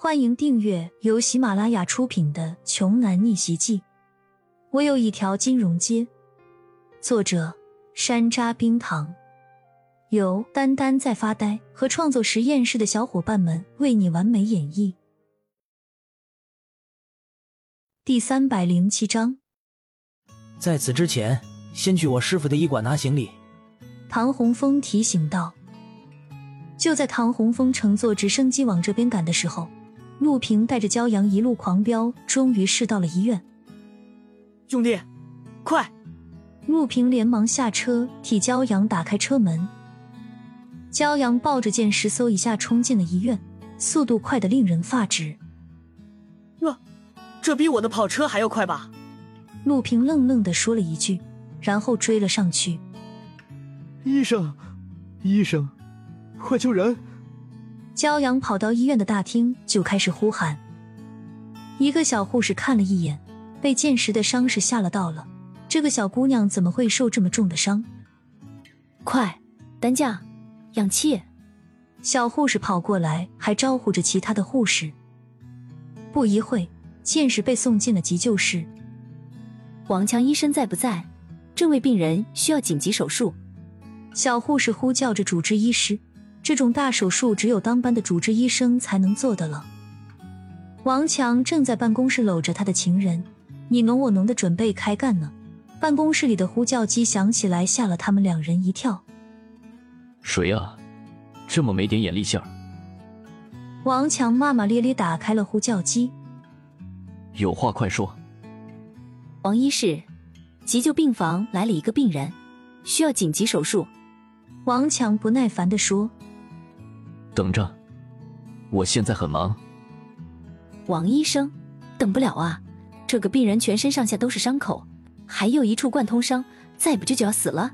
欢迎订阅由喜马拉雅出品的《穷男逆袭记》。我有一条金融街。作者：山楂冰糖，由丹丹在发呆和创作实验室的小伙伴们为你完美演绎。第三百零七章。在此之前，先去我师傅的医馆拿行李。唐洪峰提醒道。就在唐洪峰乘坐直升机往这边赶的时候。陆平带着骄阳一路狂飙，终于是到了医院。兄弟，快！陆平连忙下车，替骄阳打开车门。骄阳抱着剑石，嗖一下冲进了医院，速度快得令人发指。这，这比我的跑车还要快吧？陆平愣愣的说了一句，然后追了上去。医生，医生，快救人！骄阳跑到医院的大厅，就开始呼喊。一个小护士看了一眼，被剑石的伤势吓了到了。这个小姑娘怎么会受这么重的伤？快，担架，氧气！小护士跑过来，还招呼着其他的护士。不一会，剑石被送进了急救室。王强医生在不在？这位病人需要紧急手术。小护士呼叫着主治医师。这种大手术只有当班的主治医生才能做的了。王强正在办公室搂着他的情人，你侬我侬的准备开干呢。办公室里的呼叫机响起来，吓了他们两人一跳。谁啊？这么没点眼力劲儿！王强骂骂咧咧打开了呼叫机。有话快说。王医师，急救病房来了一个病人，需要紧急手术。王强不耐烦地说。等着，我现在很忙。王医生，等不了啊！这个病人全身上下都是伤口，还有一处贯通伤，再不救就要死了。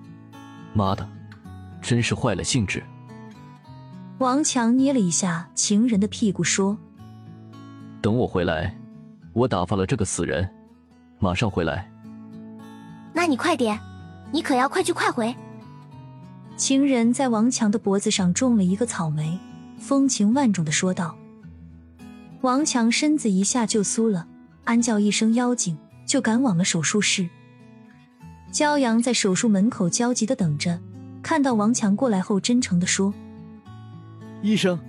妈的，真是坏了兴致！王强捏了一下情人的屁股，说：“等我回来，我打发了这个死人，马上回来。”那你快点，你可要快去快回。情人在王强的脖子上种了一个草莓。风情万种的说道：“王强身子一下就酥了，安叫一声妖精，就赶往了手术室。骄阳在手术门口焦急的等着，看到王强过来后，真诚的说：‘医生，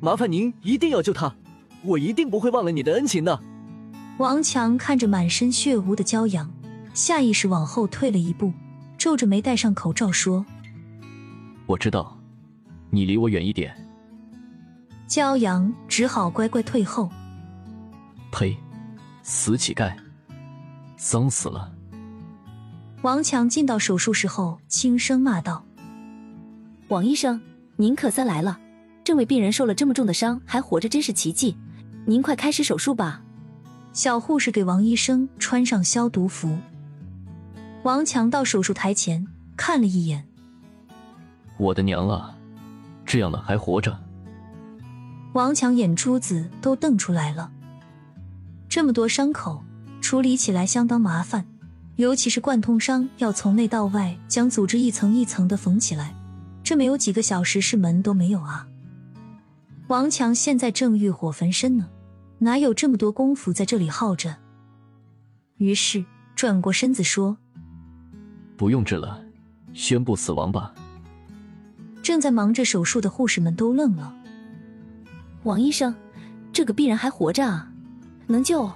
麻烦您一定要救他，我一定不会忘了你的恩情的。’王强看着满身血污的骄阳，下意识往后退了一步，皱着眉戴上口罩说：‘我知道，你离我远一点。’”骄阳只好乖乖退后。呸！死乞丐，脏死了！王强进到手术室后，轻声骂道：“王医生，您可算来了！这位病人受了这么重的伤还活着，真是奇迹！您快开始手术吧。”小护士给王医生穿上消毒服。王强到手术台前看了一眼，我的娘啊！这样的还活着？王强眼珠子都瞪出来了，这么多伤口处理起来相当麻烦，尤其是贯通伤，要从内到外将组织一层一层的缝起来，这没有几个小时是门都没有啊！王强现在正欲火焚身呢，哪有这么多功夫在这里耗着？于是转过身子说：“不用治了，宣布死亡吧。”正在忙着手术的护士们都愣了。王医生，这个病人还活着啊，能救？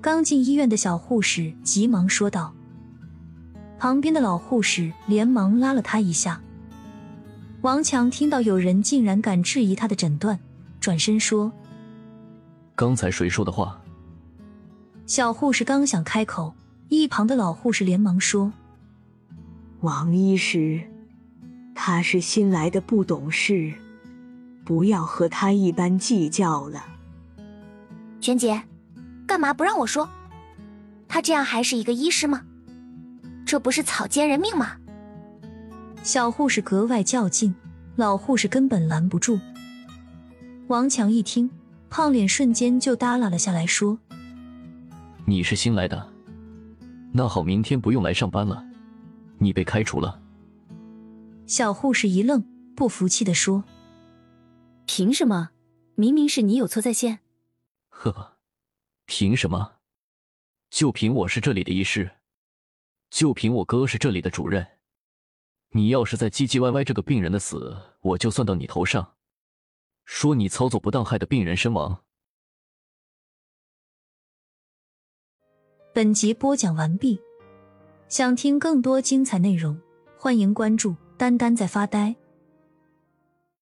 刚进医院的小护士急忙说道。旁边的老护士连忙拉了他一下。王强听到有人竟然敢质疑他的诊断，转身说：“刚才谁说的话？”小护士刚想开口，一旁的老护士连忙说：“王医师，他是新来的，不懂事。”不要和他一般计较了，璇姐，干嘛不让我说？他这样还是一个医师吗？这不是草菅人命吗？小护士格外较劲，老护士根本拦不住。王强一听，胖脸瞬间就耷拉了下来，说：“你是新来的，那好，明天不用来上班了，你被开除了。”小护士一愣，不服气的说。凭什么？明明是你有错在先。呵，凭什么？就凭我是这里的医师，就凭我哥是这里的主任。你要是再唧唧歪歪，这个病人的死我就算到你头上，说你操作不当害的病人身亡。本集播讲完毕，想听更多精彩内容，欢迎关注“丹丹在发呆”。